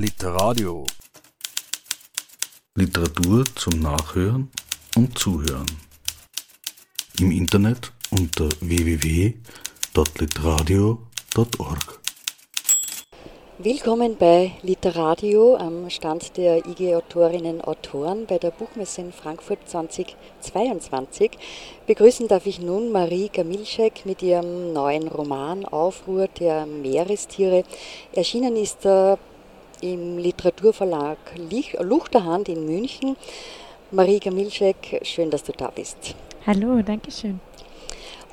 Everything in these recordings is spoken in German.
Literadio. Literatur zum Nachhören und Zuhören. Im Internet unter www.literadio.org. Willkommen bei Literadio am Stand der IG Autorinnen Autoren bei der Buchmesse in Frankfurt 2022. Begrüßen darf ich nun Marie Gamilschek mit ihrem neuen Roman Aufruhr der Meerestiere. Erschienen ist er im Literaturverlag Luchterhand in München. Marie Gamilschek, schön, dass du da bist. Hallo, danke schön.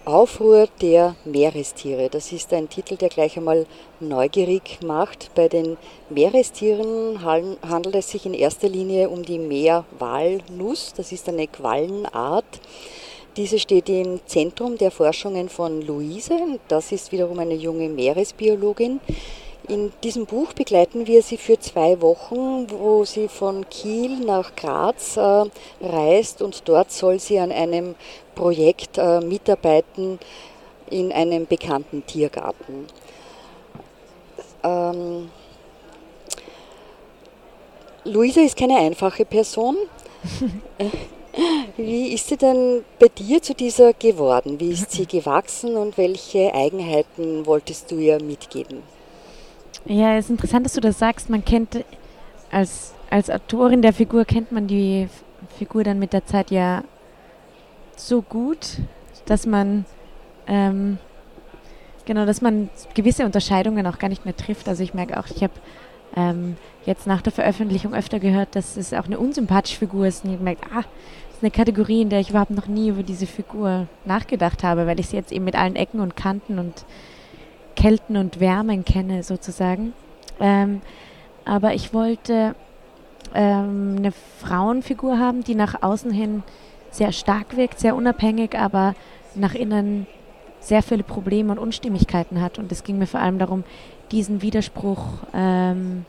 Aufruhr der Meerestiere. Das ist ein Titel, der gleich einmal neugierig macht. Bei den Meerestieren handelt es sich in erster Linie um die Meerwalnuss. Das ist eine Quallenart. Diese steht im Zentrum der Forschungen von Luise. Das ist wiederum eine junge Meeresbiologin. In diesem Buch begleiten wir sie für zwei Wochen, wo sie von Kiel nach Graz äh, reist und dort soll sie an einem Projekt äh, mitarbeiten in einem bekannten Tiergarten. Ähm, Luisa ist keine einfache Person. Wie ist sie denn bei dir zu dieser geworden? Wie ist sie gewachsen und welche Eigenheiten wolltest du ihr mitgeben? Ja, es ist interessant, dass du das sagst. Man kennt als, als Autorin der Figur kennt man die Figur dann mit der Zeit ja so gut, dass man ähm, genau, dass man gewisse Unterscheidungen auch gar nicht mehr trifft. Also ich merke auch, ich habe ähm, jetzt nach der Veröffentlichung öfter gehört, dass es auch eine unsympathische Figur ist. Und ich merke, ah, das ist eine Kategorie, in der ich überhaupt noch nie über diese Figur nachgedacht habe, weil ich sie jetzt eben mit allen Ecken und Kanten und Kälten und Wärmen kenne, sozusagen. Ähm, aber ich wollte ähm, eine Frauenfigur haben, die nach außen hin sehr stark wirkt, sehr unabhängig, aber nach innen sehr viele Probleme und Unstimmigkeiten hat. Und es ging mir vor allem darum, diesen Widerspruch ähm,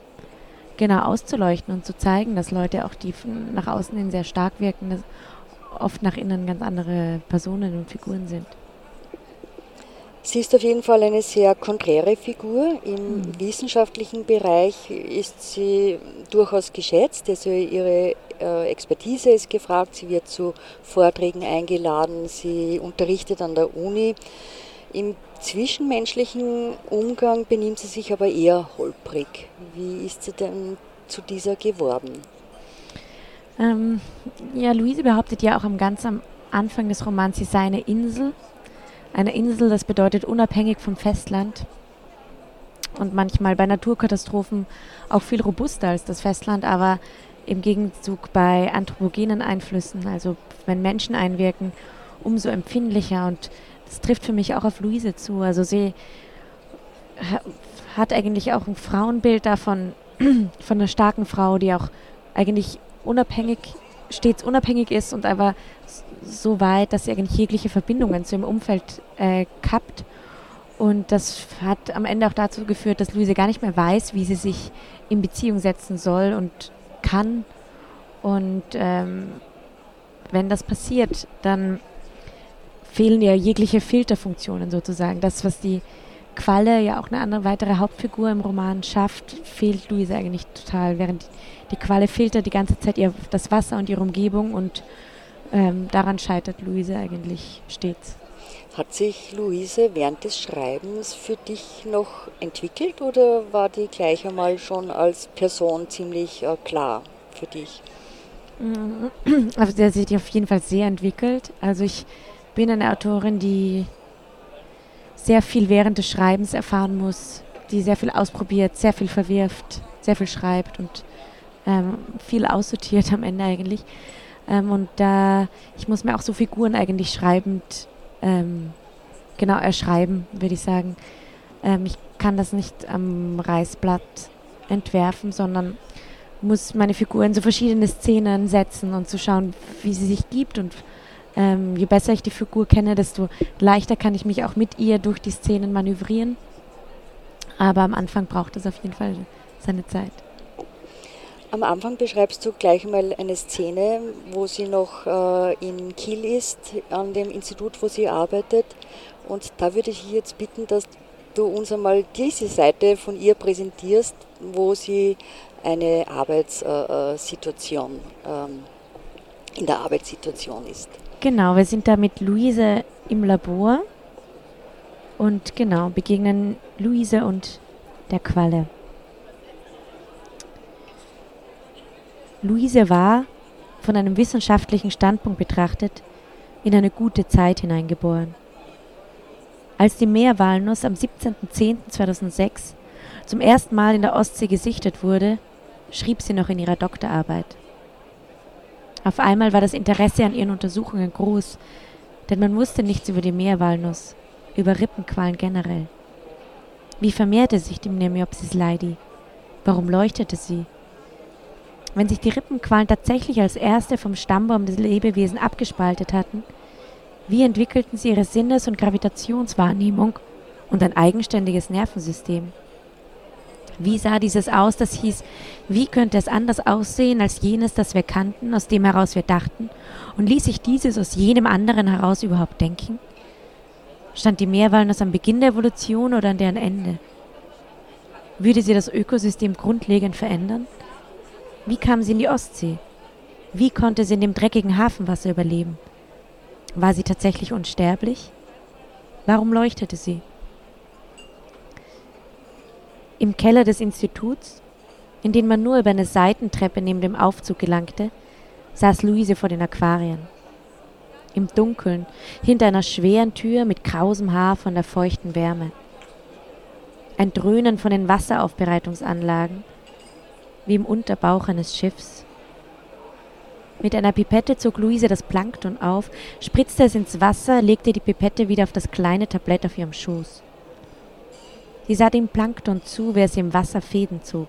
genau auszuleuchten und zu zeigen, dass Leute auch, die nach außen hin sehr stark wirken, oft nach innen ganz andere Personen und Figuren sind. Sie ist auf jeden Fall eine sehr konträre Figur. Im mhm. wissenschaftlichen Bereich ist sie durchaus geschätzt. Also ihre äh, Expertise ist gefragt. Sie wird zu Vorträgen eingeladen. Sie unterrichtet an der Uni. Im zwischenmenschlichen Umgang benimmt sie sich aber eher holprig. Wie ist sie denn zu dieser geworden? Ähm, ja, Luise behauptet ja auch am ganz am Anfang des Romans, sie sei eine Insel eine Insel, das bedeutet unabhängig vom Festland und manchmal bei Naturkatastrophen auch viel robuster als das Festland, aber im Gegenzug bei anthropogenen Einflüssen, also wenn Menschen einwirken, umso empfindlicher. Und das trifft für mich auch auf Luise zu. Also sie hat eigentlich auch ein Frauenbild davon, von einer starken Frau, die auch eigentlich unabhängig, stets unabhängig ist und aber so weit, dass sie eigentlich jegliche Verbindungen zu ihrem Umfeld äh, kappt. Und das hat am Ende auch dazu geführt, dass Luise gar nicht mehr weiß, wie sie sich in Beziehung setzen soll und kann. Und ähm, wenn das passiert, dann fehlen ihr jegliche Filterfunktionen sozusagen. Das, was die Qualle, ja auch eine andere weitere Hauptfigur im Roman schafft, fehlt Luise eigentlich total. Während die Qualle filtert die ganze Zeit ihr, das Wasser und ihre Umgebung und ähm, daran scheitert Luise eigentlich stets. Hat sich Luise während des Schreibens für dich noch entwickelt oder war die gleich einmal schon als Person ziemlich äh, klar für dich? Also der sich auf jeden Fall sehr entwickelt. Also ich bin eine Autorin, die sehr viel während des Schreibens erfahren muss, die sehr viel ausprobiert, sehr viel verwirft, sehr viel schreibt und ähm, viel aussortiert am Ende eigentlich. Ähm, und da, ich muss mir auch so Figuren eigentlich schreibend, ähm, genau erschreiben, würde ich sagen. Ähm, ich kann das nicht am Reißblatt entwerfen, sondern muss meine Figuren so verschiedene Szenen setzen und zu schauen, wie sie sich gibt. Und ähm, je besser ich die Figur kenne, desto leichter kann ich mich auch mit ihr durch die Szenen manövrieren. Aber am Anfang braucht es auf jeden Fall seine Zeit. Am Anfang beschreibst du gleich mal eine Szene, wo sie noch äh, in Kiel ist, an dem Institut, wo sie arbeitet. Und da würde ich jetzt bitten, dass du uns einmal diese Seite von ihr präsentierst. wo sie eine Arbeitssituation, ähm, in der Arbeitssituation ist. Genau, wir sind da mit Luise im Labor und genau, begegnen Luise und der Qualle. Luise war, von einem wissenschaftlichen Standpunkt betrachtet, in eine gute Zeit hineingeboren. Als die Meerwalnuss am 17.10.2006 zum ersten Mal in der Ostsee gesichtet wurde, schrieb sie noch in ihrer Doktorarbeit. Auf einmal war das Interesse an ihren Untersuchungen groß, denn man wusste nichts über die Meerwalnuss, über Rippenquallen generell. Wie vermehrte sich die Nemopsis leidi? Warum leuchtete sie? Wenn sich die Rippenquallen tatsächlich als erste vom Stammbaum des Lebewesen abgespaltet hatten, wie entwickelten sie ihre Sinnes- und Gravitationswahrnehmung und ein eigenständiges Nervensystem? Wie sah dieses aus, das hieß, wie könnte es anders aussehen als jenes, das wir kannten, aus dem heraus wir dachten, und ließ sich dieses aus jenem anderen heraus überhaupt denken? Stand die Meerwalnuss am Beginn der Evolution oder an deren Ende? Würde sie das Ökosystem grundlegend verändern? Wie kam sie in die Ostsee? Wie konnte sie in dem dreckigen Hafenwasser überleben? War sie tatsächlich unsterblich? Warum leuchtete sie? Im Keller des Instituts, in den man nur über eine Seitentreppe neben dem Aufzug gelangte, saß Luise vor den Aquarien. Im Dunkeln, hinter einer schweren Tür mit krausem Haar von der feuchten Wärme. Ein Dröhnen von den Wasseraufbereitungsanlagen, wie im Unterbauch eines Schiffs. Mit einer Pipette zog Luise das Plankton auf, spritzte es ins Wasser, legte die Pipette wieder auf das kleine Tablett auf ihrem Schoß. Sie sah dem Plankton zu, wer sie im Wasser Fäden zog.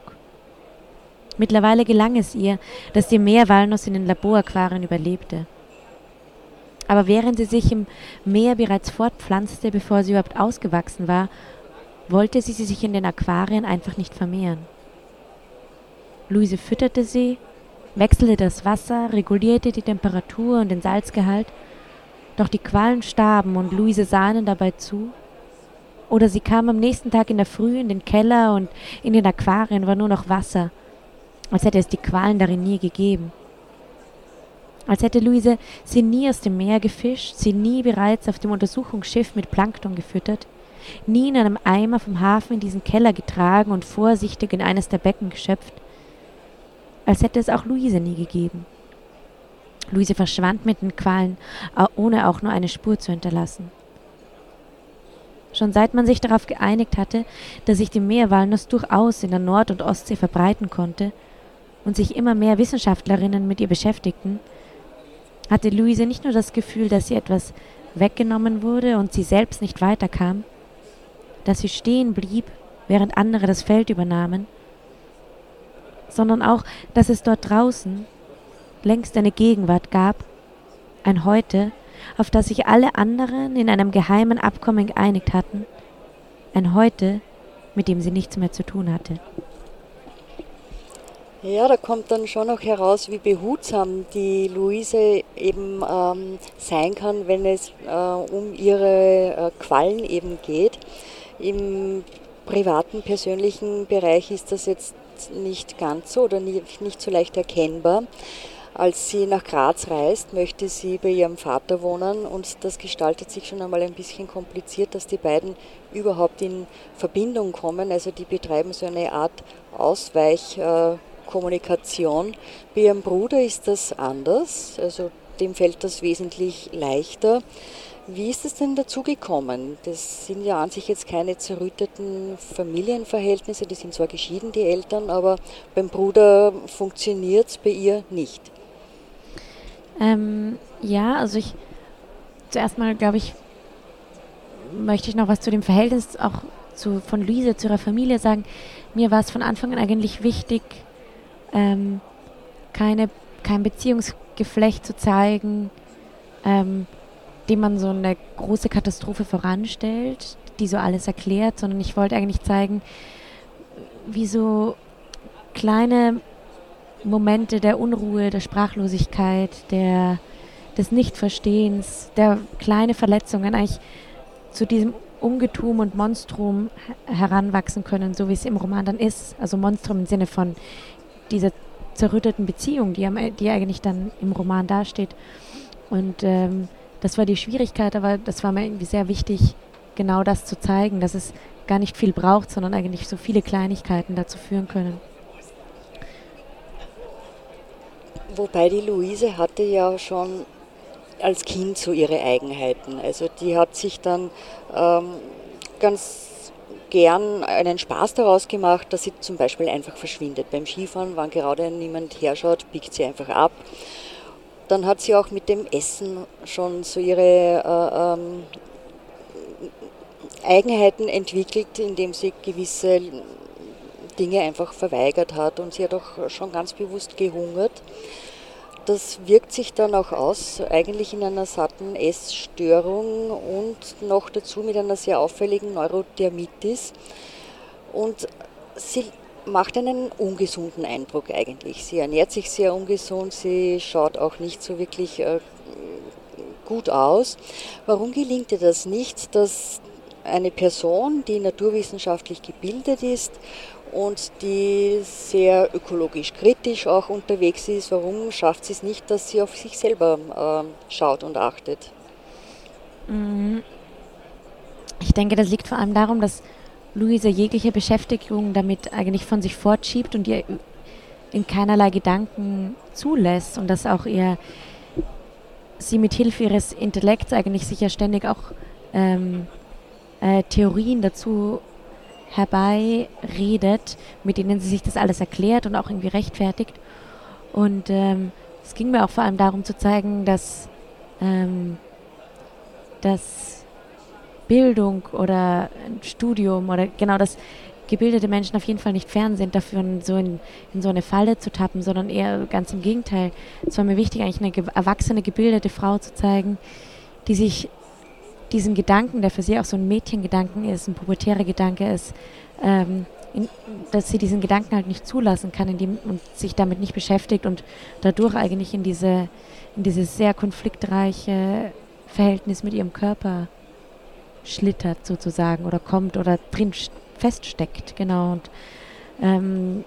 Mittlerweile gelang es ihr, dass die Meerwalnuss in den Laboraquarien überlebte. Aber während sie sich im Meer bereits fortpflanzte, bevor sie überhaupt ausgewachsen war, wollte sie sich in den Aquarien einfach nicht vermehren. Luise fütterte sie, wechselte das Wasser, regulierte die Temperatur und den Salzgehalt, doch die Quallen starben und Luise sah ihnen dabei zu. Oder sie kam am nächsten Tag in der Früh in den Keller und in den Aquarien war nur noch Wasser, als hätte es die Qualen darin nie gegeben. Als hätte Luise sie nie aus dem Meer gefischt, sie nie bereits auf dem Untersuchungsschiff mit Plankton gefüttert, nie in einem Eimer vom Hafen in diesen Keller getragen und vorsichtig in eines der Becken geschöpft, als hätte es auch Luise nie gegeben. Luise verschwand mit den Qualen, ohne auch nur eine Spur zu hinterlassen. Schon seit man sich darauf geeinigt hatte, dass sich die Meerwalnuss durchaus in der Nord- und Ostsee verbreiten konnte und sich immer mehr Wissenschaftlerinnen mit ihr beschäftigten, hatte Luise nicht nur das Gefühl, dass ihr etwas weggenommen wurde und sie selbst nicht weiterkam, dass sie stehen blieb, während andere das Feld übernahmen, sondern auch, dass es dort draußen längst eine Gegenwart gab, ein Heute, auf das sich alle anderen in einem geheimen Abkommen geeinigt hatten, ein Heute, mit dem sie nichts mehr zu tun hatte. Ja, da kommt dann schon noch heraus, wie behutsam die Luise eben ähm, sein kann, wenn es äh, um ihre äh, Quallen eben geht. Im privaten, persönlichen Bereich ist das jetzt nicht ganz so oder nicht, so leicht erkennbar. Als sie nach Graz reist, möchte sie bei ihrem Vater wohnen und das gestaltet sich schon einmal ein bisschen kompliziert, dass die beiden überhaupt in Verbindung kommen. Also die betreiben so eine Art Ausweichkommunikation. Bei ihrem Bruder ist das anders, also dem fällt das wesentlich leichter. Wie ist es denn dazu gekommen? Das sind ja an sich jetzt keine zerrütteten Familienverhältnisse, die sind zwar geschieden, die Eltern, aber beim Bruder funktioniert es bei ihr nicht. Ähm, ja, also ich zuerst mal glaube ich, möchte ich noch was zu dem Verhältnis auch zu, von Luise zu ihrer Familie sagen. Mir war es von Anfang an eigentlich wichtig, ähm, keine, kein Beziehungsgeflecht zu zeigen, ähm, dem man so eine große Katastrophe voranstellt, die so alles erklärt, sondern ich wollte eigentlich zeigen, wie so kleine Momente der Unruhe, der Sprachlosigkeit, der, des Nichtverstehens, der kleine Verletzungen eigentlich zu diesem Ungetum und Monstrum heranwachsen können, so wie es im Roman dann ist. Also Monstrum im Sinne von dieser zerrütteten Beziehung, die, die eigentlich dann im Roman dasteht. Und ähm, das war die Schwierigkeit, aber das war mir irgendwie sehr wichtig, genau das zu zeigen, dass es gar nicht viel braucht, sondern eigentlich so viele Kleinigkeiten dazu führen können. Wobei die Luise hatte ja schon als Kind so ihre Eigenheiten. Also die hat sich dann ähm, ganz gern einen Spaß daraus gemacht, dass sie zum Beispiel einfach verschwindet. Beim Skifahren, wann gerade niemand herschaut, biegt sie einfach ab. Dann hat sie auch mit dem Essen schon so ihre äh, ähm, Eigenheiten entwickelt, indem sie gewisse Dinge einfach verweigert hat und sie hat auch schon ganz bewusst gehungert. Das wirkt sich dann auch aus, eigentlich in einer satten Essstörung und noch dazu mit einer sehr auffälligen Neurodermitis. Und sie macht einen ungesunden Eindruck eigentlich. Sie ernährt sich sehr ungesund, sie schaut auch nicht so wirklich äh, gut aus. Warum gelingt ihr das nicht, dass eine Person, die naturwissenschaftlich gebildet ist und die sehr ökologisch kritisch auch unterwegs ist, warum schafft sie es nicht, dass sie auf sich selber äh, schaut und achtet? Mhm. Ich denke, das liegt vor allem darum, dass Luisa jegliche Beschäftigung damit eigentlich von sich fortschiebt und ihr in keinerlei Gedanken zulässt und dass auch ihr sie mit Hilfe ihres Intellekts eigentlich sicher ständig auch ähm, äh, Theorien dazu herbeiredet, mit denen sie sich das alles erklärt und auch irgendwie rechtfertigt. Und ähm, es ging mir auch vor allem darum zu zeigen, dass, ähm, dass Bildung oder ein Studium oder genau das gebildete Menschen auf jeden Fall nicht fern sind, dafür so in, in, so eine Falle zu tappen, sondern eher ganz im Gegenteil. Es war mir wichtig, eigentlich eine erwachsene, gebildete Frau zu zeigen, die sich diesen Gedanken, der für sie auch so ein Mädchengedanken ist, ein pubertärer Gedanke ist, ähm, in, dass sie diesen Gedanken halt nicht zulassen kann indem, und sich damit nicht beschäftigt und dadurch eigentlich in diese in dieses sehr konfliktreiche Verhältnis mit ihrem Körper schlittert sozusagen oder kommt oder drin feststeckt, genau. Und ähm,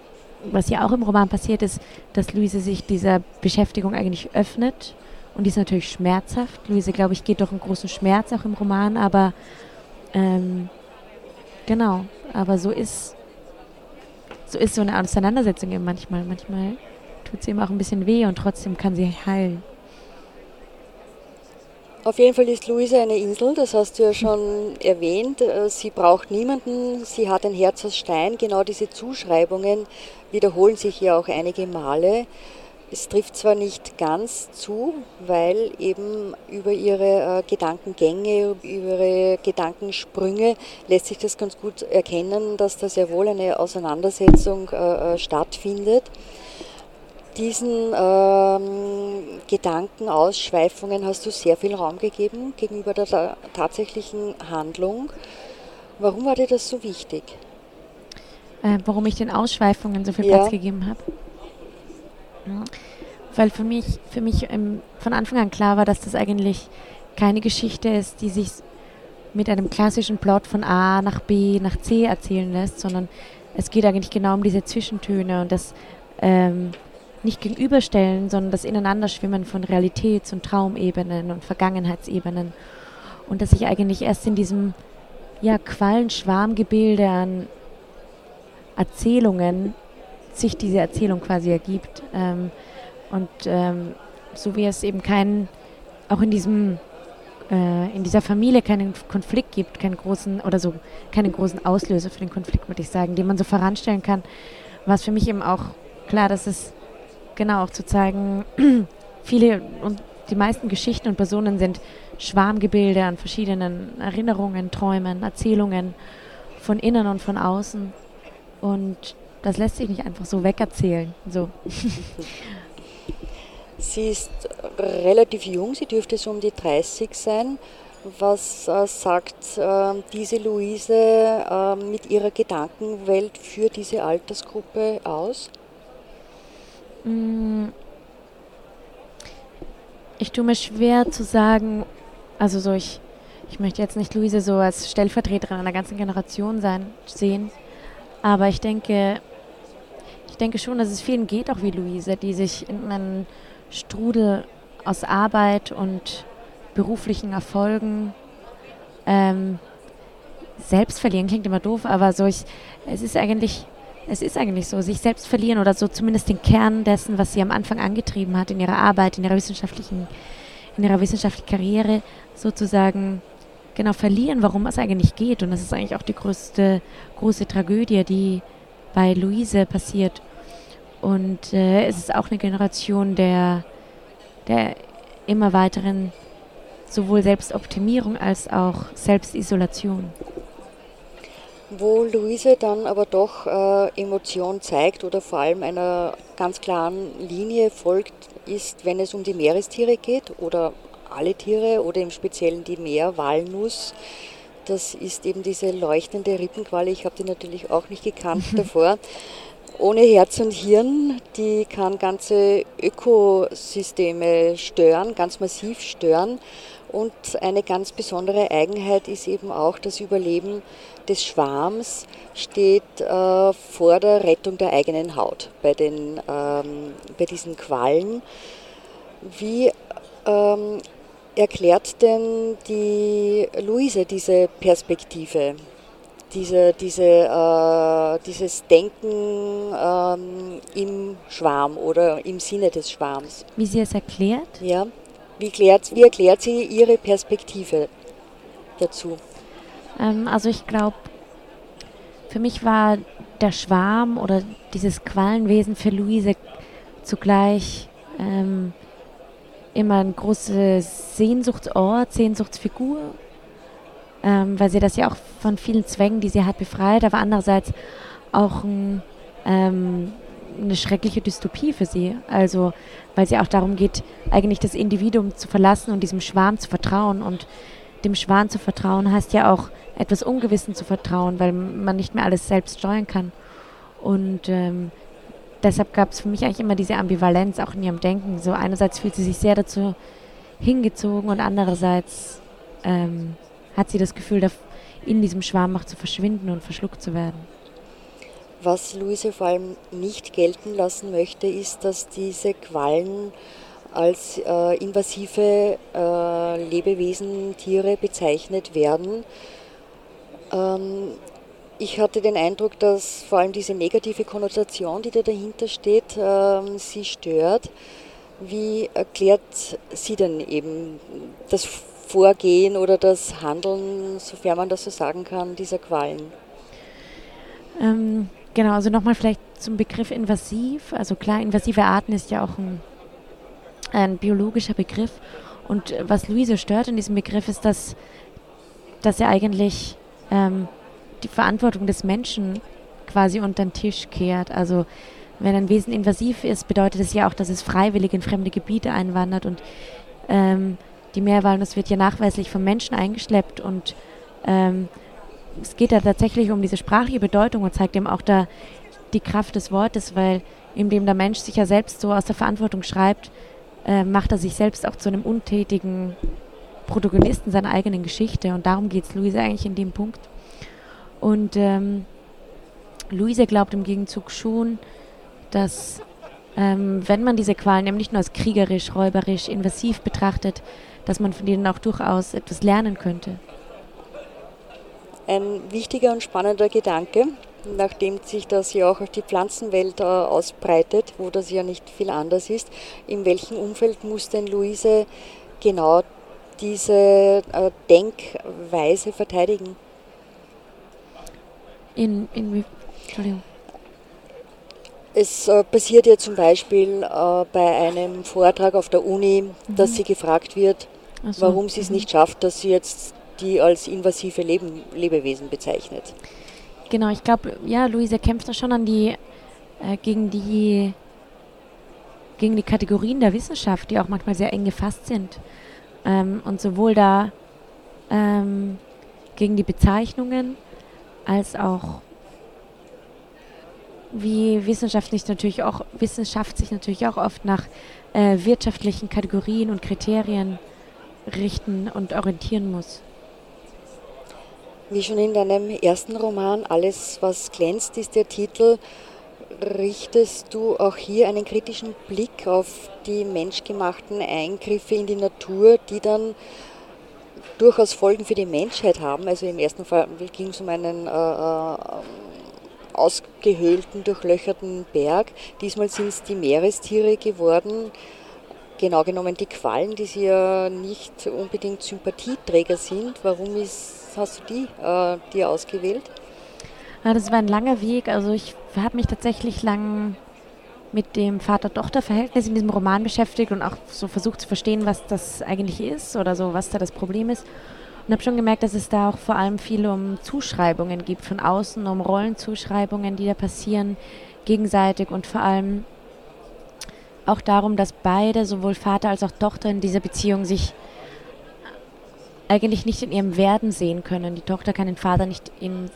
was ja auch im Roman passiert ist, dass Luise sich dieser Beschäftigung eigentlich öffnet und die ist natürlich schmerzhaft. Luise, glaube ich, geht durch einen großen Schmerz auch im Roman, aber ähm, genau, aber so ist so ist so eine Auseinandersetzung eben manchmal. Manchmal tut sie ihm auch ein bisschen weh und trotzdem kann sie heilen. Auf jeden Fall ist Luise eine Insel, das hast du ja schon erwähnt. Äh, sie braucht niemanden, sie hat ein Herz aus Stein. Genau diese Zuschreibungen wiederholen sich ja auch einige Male. Es trifft zwar nicht ganz zu, weil eben über ihre äh, Gedankengänge, über ihre Gedankensprünge lässt sich das ganz gut erkennen, dass da sehr wohl eine Auseinandersetzung äh, äh stattfindet. Diesen ähm, Gedankenausschweifungen hast du sehr viel Raum gegeben gegenüber der, der tatsächlichen Handlung. Warum war dir das so wichtig? Äh, warum ich den Ausschweifungen so viel ja. Platz gegeben habe? Weil für mich, für mich ähm, von Anfang an klar war, dass das eigentlich keine Geschichte ist, die sich mit einem klassischen Plot von A nach B nach C erzählen lässt, sondern es geht eigentlich genau um diese Zwischentöne und das ähm, nicht gegenüberstellen, sondern das Ineinanderschwimmen von Realitäts- und Traumebenen und Vergangenheitsebenen. Und dass sich eigentlich erst in diesem ja, Quallenschwarmgebilde an Erzählungen sich diese Erzählung quasi ergibt. Ähm, und ähm, so wie es eben keinen, auch in diesem, äh, in dieser Familie keinen Konflikt gibt, keinen großen oder so, keinen großen Auslöser für den Konflikt, würde ich sagen, den man so voranstellen kann, war es für mich eben auch klar, dass es genau auch zu zeigen, viele und die meisten Geschichten und Personen sind Schwarmgebilde an verschiedenen Erinnerungen, Träumen, Erzählungen von innen und von außen. Und das lässt sich nicht einfach so wegerzählen. So. Sie ist relativ jung, sie dürfte so um die 30 sein. Was äh, sagt äh, diese Luise äh, mit ihrer Gedankenwelt für diese Altersgruppe aus? Mm. Ich tue mir schwer zu sagen, also so ich, ich möchte jetzt nicht Luise so als Stellvertreterin einer ganzen Generation sein, sehen, aber ich denke, ich denke schon, dass es vielen geht, auch wie Luise, die sich in einen Strudel aus Arbeit und beruflichen Erfolgen ähm, selbst verlieren. Klingt immer doof, aber so ich, es ist eigentlich, es ist eigentlich so, sich selbst verlieren oder so zumindest den Kern dessen, was sie am Anfang angetrieben hat in ihrer Arbeit, in ihrer wissenschaftlichen, in ihrer wissenschaftlichen Karriere sozusagen genau verlieren, warum es eigentlich geht. Und das ist eigentlich auch die größte große Tragödie, die bei Luise passiert. Und äh, es ist auch eine Generation der, der immer weiteren sowohl Selbstoptimierung als auch Selbstisolation. Wo Luise dann aber doch äh, Emotion zeigt oder vor allem einer ganz klaren Linie folgt, ist, wenn es um die Meerestiere geht oder alle Tiere oder im Speziellen die Meerwalnuss. Das ist eben diese leuchtende Rippenqualle. Ich habe die natürlich auch nicht gekannt davor. Ohne Herz und Hirn, die kann ganze Ökosysteme stören, ganz massiv stören. Und eine ganz besondere Eigenheit ist eben auch das Überleben des Schwarms steht äh, vor der Rettung der eigenen Haut bei, den, ähm, bei diesen Quallen. Wie ähm, erklärt denn die Luise diese Perspektive, diese, diese, äh, dieses Denken ähm, im Schwarm oder im Sinne des Schwarms? Wie sie es erklärt? Ja. Wie, klärt, wie erklärt sie ihre Perspektive dazu? Ähm, also ich glaube, für mich war der Schwarm oder dieses Quallenwesen für Luise zugleich ähm, immer ein großes Sehnsuchtsort, Sehnsuchtsfigur, ähm, weil sie das ja auch von vielen Zwängen, die sie hat, befreit, aber andererseits auch ein, ähm, eine schreckliche Dystopie für sie. Also, weil sie auch darum geht, eigentlich das Individuum zu verlassen und diesem Schwarm zu vertrauen. Und dem Schwan zu vertrauen heißt ja auch, etwas Ungewissen zu vertrauen, weil man nicht mehr alles selbst steuern kann. Und ähm, deshalb gab es für mich eigentlich immer diese Ambivalenz auch in ihrem Denken. So einerseits fühlt sie sich sehr dazu hingezogen und andererseits ähm, hat sie das Gefühl, in diesem Schwarm auch zu verschwinden und verschluckt zu werden. Was Luise vor allem nicht gelten lassen möchte, ist, dass diese Quallen als äh, invasive äh, Lebewesen, Tiere bezeichnet werden. Ähm, ich hatte den Eindruck, dass vor allem diese negative Konnotation, die da dahinter steht, ähm, sie stört. Wie erklärt sie denn eben das Vorgehen oder das Handeln, sofern man das so sagen kann, dieser Qualen? Ähm, Genau, also nochmal vielleicht zum Begriff invasiv. Also klar, invasive Arten ist ja auch ein, ein biologischer Begriff. Und was Luise stört in diesem Begriff ist, dass, dass er eigentlich ähm, die Verantwortung des Menschen quasi unter den Tisch kehrt. Also wenn ein Wesen invasiv ist, bedeutet es ja auch, dass es freiwillig in fremde Gebiete einwandert. Und ähm, die Meerwalnuss wird ja nachweislich vom Menschen eingeschleppt und ähm, es geht da tatsächlich um diese sprachliche Bedeutung und zeigt eben auch da die Kraft des Wortes, weil indem der Mensch sich ja selbst so aus der Verantwortung schreibt, äh, macht er sich selbst auch zu einem untätigen Protagonisten seiner eigenen Geschichte. Und darum geht es Luise eigentlich in dem Punkt. Und ähm, Luise glaubt im Gegenzug schon, dass ähm, wenn man diese Qualen eben nicht nur als kriegerisch, räuberisch, invasiv betrachtet, dass man von denen auch durchaus etwas lernen könnte ein wichtiger und spannender Gedanke, nachdem sich das ja auch auf die Pflanzenwelt äh, ausbreitet, wo das ja nicht viel anders ist. In welchem Umfeld muss denn Luise genau diese äh, Denkweise verteidigen? In, in Entschuldigung. Es äh, passiert ja zum Beispiel äh, bei einem Vortrag auf der Uni, mhm. dass sie gefragt wird, so. warum sie es mhm. nicht schafft, dass sie jetzt die als invasive Leben, Lebewesen bezeichnet. Genau, ich glaube, ja, Luise kämpft da schon an die, äh, gegen die gegen die Kategorien der Wissenschaft, die auch manchmal sehr eng gefasst sind. Ähm, und sowohl da ähm, gegen die Bezeichnungen als auch wie Wissenschaft sich natürlich auch Wissenschaft sich natürlich auch oft nach äh, wirtschaftlichen Kategorien und Kriterien richten und orientieren muss. Wie schon in deinem ersten Roman Alles, was glänzt, ist der Titel. Richtest du auch hier einen kritischen Blick auf die menschgemachten Eingriffe in die Natur, die dann durchaus Folgen für die Menschheit haben? Also im ersten Fall ging es um einen äh, äh, ausgehöhlten, durchlöcherten Berg. Diesmal sind es die Meerestiere geworden genau genommen die Quallen, die sie ja nicht unbedingt Sympathieträger sind. Warum ist, hast du die äh, dir ausgewählt? Ja, das war ein langer Weg. Also ich habe mich tatsächlich lang mit dem Vater-Tochter-Verhältnis in diesem Roman beschäftigt und auch so versucht zu verstehen, was das eigentlich ist oder so, was da das Problem ist. Und habe schon gemerkt, dass es da auch vor allem viel um Zuschreibungen gibt von außen, um Rollenzuschreibungen, die da passieren, gegenseitig und vor allem auch darum, dass beide, sowohl Vater als auch Tochter in dieser Beziehung sich eigentlich nicht in ihrem Werden sehen können. Die Tochter kann den Vater nicht in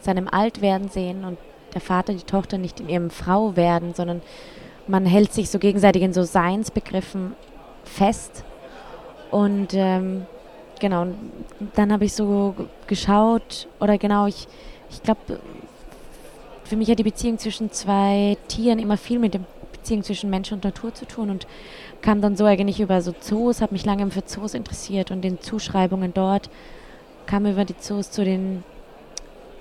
seinem Altwerden sehen und der Vater die Tochter nicht in ihrem Frauwerden, sondern man hält sich so gegenseitig in so Seinsbegriffen fest. Und ähm, genau, dann habe ich so geschaut, oder genau, ich, ich glaube, für mich hat die Beziehung zwischen zwei Tieren immer viel mit dem Beziehung zwischen Mensch und Natur zu tun und kam dann so eigentlich über so Zoos, habe mich lange für Zoos interessiert und den Zuschreibungen dort, kam über die Zoos zu den,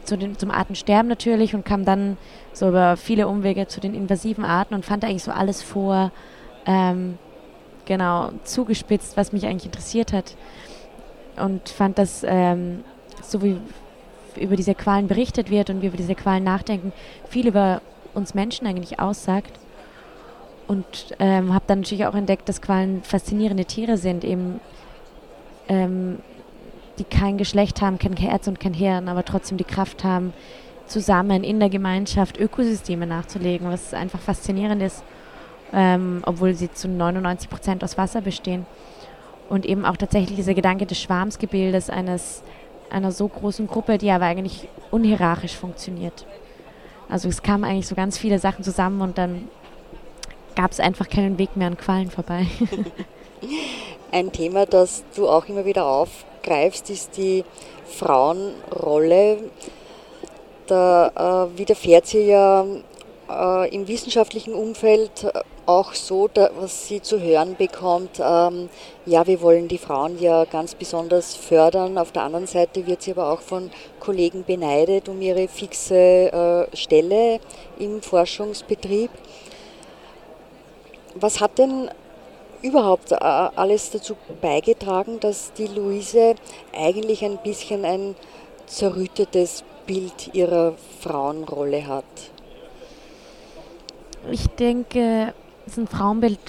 zu den zum Artensterben natürlich und kam dann so über viele Umwege zu den invasiven Arten und fand eigentlich so alles vor, ähm, genau, zugespitzt, was mich eigentlich interessiert hat. Und fand das, ähm, so wie über diese Qualen berichtet wird und wir über diese Qualen nachdenken, viel über uns Menschen eigentlich aussagt und ähm, habe dann natürlich auch entdeckt, dass Qualen faszinierende Tiere sind, eben ähm, die kein Geschlecht haben, kein Herz und kein Hirn, aber trotzdem die Kraft haben, zusammen in der Gemeinschaft Ökosysteme nachzulegen, was einfach faszinierend ist, ähm, obwohl sie zu 99 Prozent aus Wasser bestehen. Und eben auch tatsächlich dieser Gedanke des Schwarmsgebildes eines, einer so großen Gruppe, die aber eigentlich unhierarchisch funktioniert. Also es kamen eigentlich so ganz viele Sachen zusammen und dann gab es einfach keinen Weg mehr an Qualen vorbei. Ein Thema, das du auch immer wieder aufgreifst, ist die Frauenrolle. Da äh, widerfährt sie ja äh, im wissenschaftlichen Umfeld auch so, da, was sie zu hören bekommt, ähm, ja, wir wollen die Frauen ja ganz besonders fördern. Auf der anderen Seite wird sie aber auch von Kollegen beneidet um ihre fixe äh, Stelle im Forschungsbetrieb. Was hat denn überhaupt äh, alles dazu beigetragen, dass die Luise eigentlich ein bisschen ein zerrüttetes Bild ihrer Frauenrolle hat? Ich denke, es ist ein Frauenbild,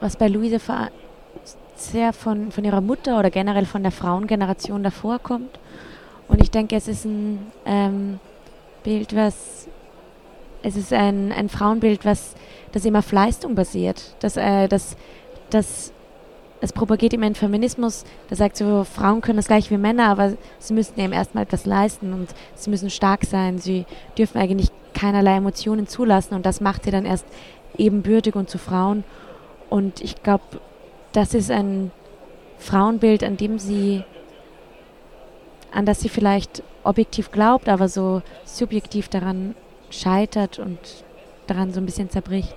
was bei Luise sehr von, von ihrer Mutter oder generell von der Frauengeneration davor kommt. Und ich denke, es ist ein ähm, Bild, was es ist ein, ein Frauenbild, was das immer auf Leistung basiert. Das, äh, das, das, es propagiert immer einen Feminismus, der sagt so, Frauen können das gleich wie Männer, aber sie müssen eben erstmal etwas leisten und sie müssen stark sein. Sie dürfen eigentlich keinerlei Emotionen zulassen und das macht sie dann erst ebenbürtig und zu Frauen. Und ich glaube, das ist ein Frauenbild, an dem sie, an das sie vielleicht objektiv glaubt, aber so subjektiv daran scheitert und daran so ein bisschen zerbricht.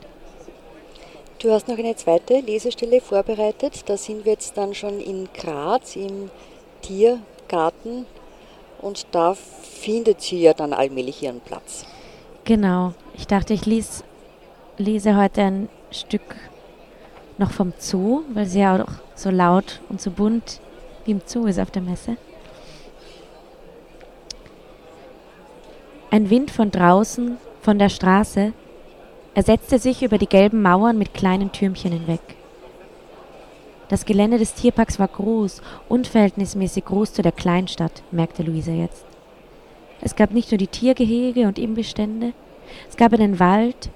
Du hast noch eine zweite Lesestelle vorbereitet. Da sind wir jetzt dann schon in Graz im Tiergarten und da findet sie ja dann allmählich ihren Platz. Genau. Ich dachte, ich lies, lese heute ein Stück noch vom Zoo, weil sie ja auch so laut und so bunt wie im Zoo ist auf der Messe. Ein Wind von draußen, von der Straße, er setzte sich über die gelben Mauern mit kleinen Türmchen hinweg. Das Gelände des Tierparks war groß, unverhältnismäßig groß zu der Kleinstadt, merkte Luisa jetzt. Es gab nicht nur die Tiergehege und Imbestände, es gab einen Wald,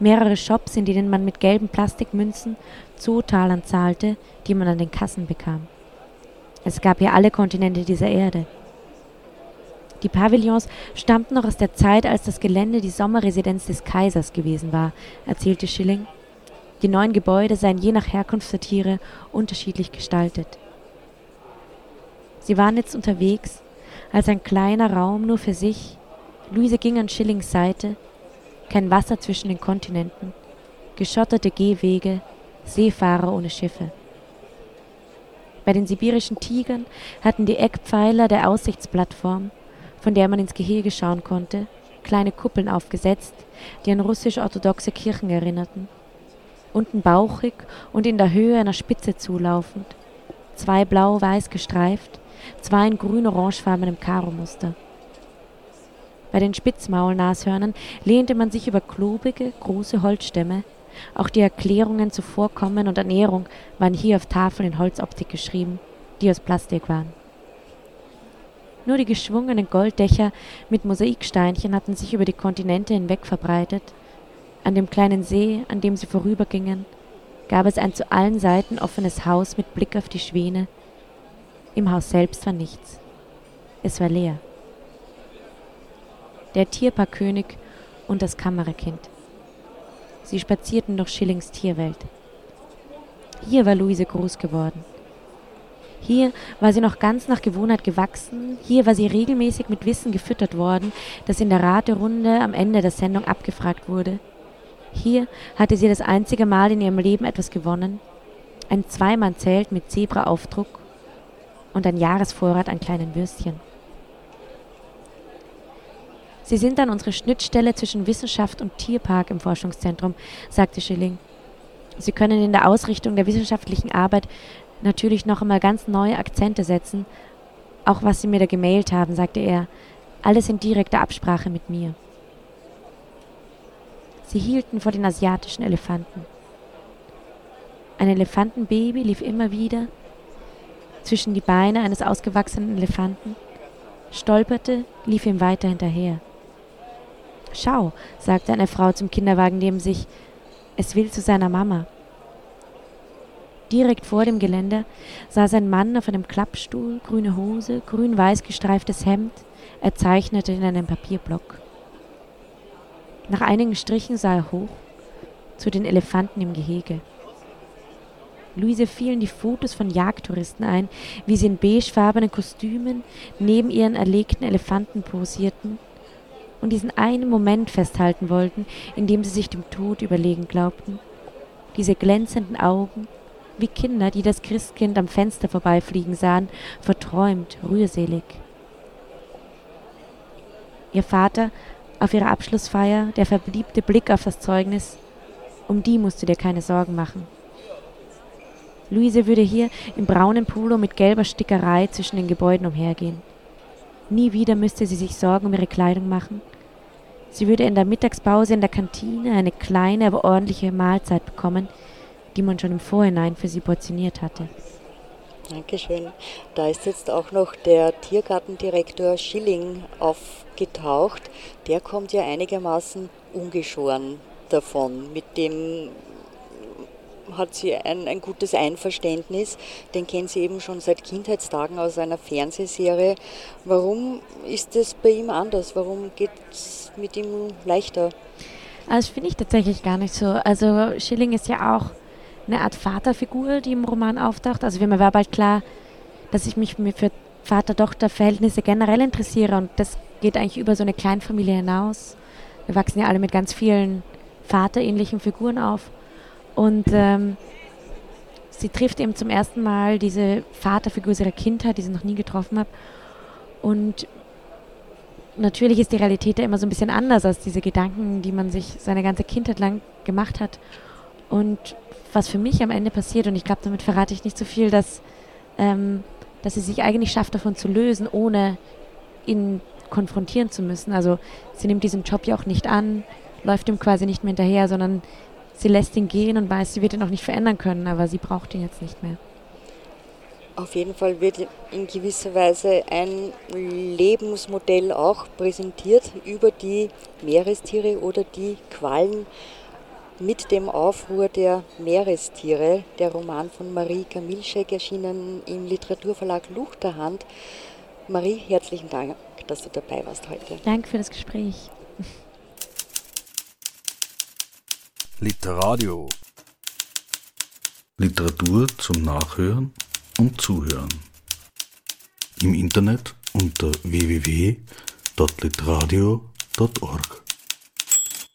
mehrere Shops, in denen man mit gelben Plastikmünzen Zootalern zahlte, die man an den Kassen bekam. Es gab ja alle Kontinente dieser Erde. Die Pavillons stammten noch aus der Zeit, als das Gelände die Sommerresidenz des Kaisers gewesen war, erzählte Schilling. Die neuen Gebäude seien je nach Herkunft der Tiere unterschiedlich gestaltet. Sie waren jetzt unterwegs, als ein kleiner Raum nur für sich. Luise ging an Schillings Seite. Kein Wasser zwischen den Kontinenten. Geschotterte Gehwege, Seefahrer ohne Schiffe. Bei den sibirischen Tigern hatten die Eckpfeiler der Aussichtsplattform, von der man ins Gehege schauen konnte, kleine Kuppeln aufgesetzt, die an russisch-orthodoxe Kirchen erinnerten. Unten bauchig und in der Höhe einer Spitze zulaufend, zwei blau-weiß gestreift, zwei in grün-orangefarbenem Karo-Muster. Bei den Spitzmaulnashörnern lehnte man sich über klobige, große Holzstämme. Auch die Erklärungen zu Vorkommen und Ernährung waren hier auf Tafeln in Holzoptik geschrieben, die aus Plastik waren. Nur die geschwungenen Golddächer mit Mosaiksteinchen hatten sich über die Kontinente hinweg verbreitet. An dem kleinen See, an dem sie vorübergingen, gab es ein zu allen Seiten offenes Haus mit Blick auf die Schwäne. Im Haus selbst war nichts. Es war leer. Der Tierparkkönig und das Kammerkind. Sie spazierten durch Schillings Tierwelt. Hier war Luise groß geworden. Hier war sie noch ganz nach Gewohnheit gewachsen, hier war sie regelmäßig mit Wissen gefüttert worden, das in der Raterunde am Ende der Sendung abgefragt wurde. Hier hatte sie das einzige Mal in ihrem Leben etwas gewonnen, ein Zweimannzelt mit Zebraaufdruck und ein Jahresvorrat an kleinen Würstchen. Sie sind dann unsere Schnittstelle zwischen Wissenschaft und Tierpark im Forschungszentrum, sagte Schilling. Sie können in der Ausrichtung der wissenschaftlichen Arbeit natürlich noch einmal ganz neue Akzente setzen. Auch was Sie mir da gemailt haben, sagte er, alles in direkter Absprache mit mir. Sie hielten vor den asiatischen Elefanten. Ein Elefantenbaby lief immer wieder zwischen die Beine eines ausgewachsenen Elefanten, stolperte, lief ihm weiter hinterher. Schau, sagte eine Frau zum Kinderwagen neben sich, es will zu seiner Mama. Direkt vor dem Geländer saß ein Mann auf einem Klappstuhl, grüne Hose, grün-weiß gestreiftes Hemd, er zeichnete in einem Papierblock. Nach einigen Strichen sah er hoch zu den Elefanten im Gehege. Luise fielen die Fotos von Jagdtouristen ein, wie sie in beigefarbenen Kostümen neben ihren erlegten Elefanten posierten und diesen einen Moment festhalten wollten, in dem sie sich dem Tod überlegen glaubten. Diese glänzenden Augen, wie Kinder, die das Christkind am Fenster vorbeifliegen sahen, verträumt, rührselig. Ihr Vater auf ihrer Abschlussfeier, der verbliebte Blick auf das Zeugnis, um die musst du dir keine Sorgen machen. Luise würde hier im braunen Polo mit gelber Stickerei zwischen den Gebäuden umhergehen. Nie wieder müsste sie sich Sorgen um ihre Kleidung machen. Sie würde in der Mittagspause in der Kantine eine kleine, aber ordentliche Mahlzeit bekommen, die man schon im Vorhinein für sie portioniert hatte. Dankeschön. Da ist jetzt auch noch der Tiergartendirektor Schilling aufgetaucht. Der kommt ja einigermaßen ungeschoren davon. Mit dem hat sie ein, ein gutes Einverständnis. Den kennt sie eben schon seit Kindheitstagen aus einer Fernsehserie. Warum ist es bei ihm anders? Warum geht es mit ihm leichter? Also, das finde ich tatsächlich gar nicht so. Also, Schilling ist ja auch eine Art Vaterfigur, die im Roman auftaucht. Also mir war bald klar, dass ich mich für Vater-Tochter-Verhältnisse generell interessiere und das geht eigentlich über so eine Kleinfamilie hinaus. Wir wachsen ja alle mit ganz vielen vaterähnlichen Figuren auf und ähm, sie trifft eben zum ersten Mal diese Vaterfigur ihrer Kindheit, die sie noch nie getroffen hat und natürlich ist die Realität ja immer so ein bisschen anders als diese Gedanken, die man sich seine ganze Kindheit lang gemacht hat und was für mich am Ende passiert, und ich glaube, damit verrate ich nicht so viel, dass, ähm, dass sie sich eigentlich schafft, davon zu lösen, ohne ihn konfrontieren zu müssen. Also sie nimmt diesen Job ja auch nicht an, läuft ihm quasi nicht mehr hinterher, sondern sie lässt ihn gehen und weiß, sie wird ihn auch nicht verändern können, aber sie braucht ihn jetzt nicht mehr. Auf jeden Fall wird in gewisser Weise ein Lebensmodell auch präsentiert über die Meerestiere oder die Quallen mit dem Aufruhr der Meerestiere, der Roman von Marie Kamilschek, erschienen im Literaturverlag Luchterhand. Marie, herzlichen Dank, dass du dabei warst heute. Danke für das Gespräch. Literadio. Literatur zum Nachhören und Zuhören. Im Internet unter www.litradio.org.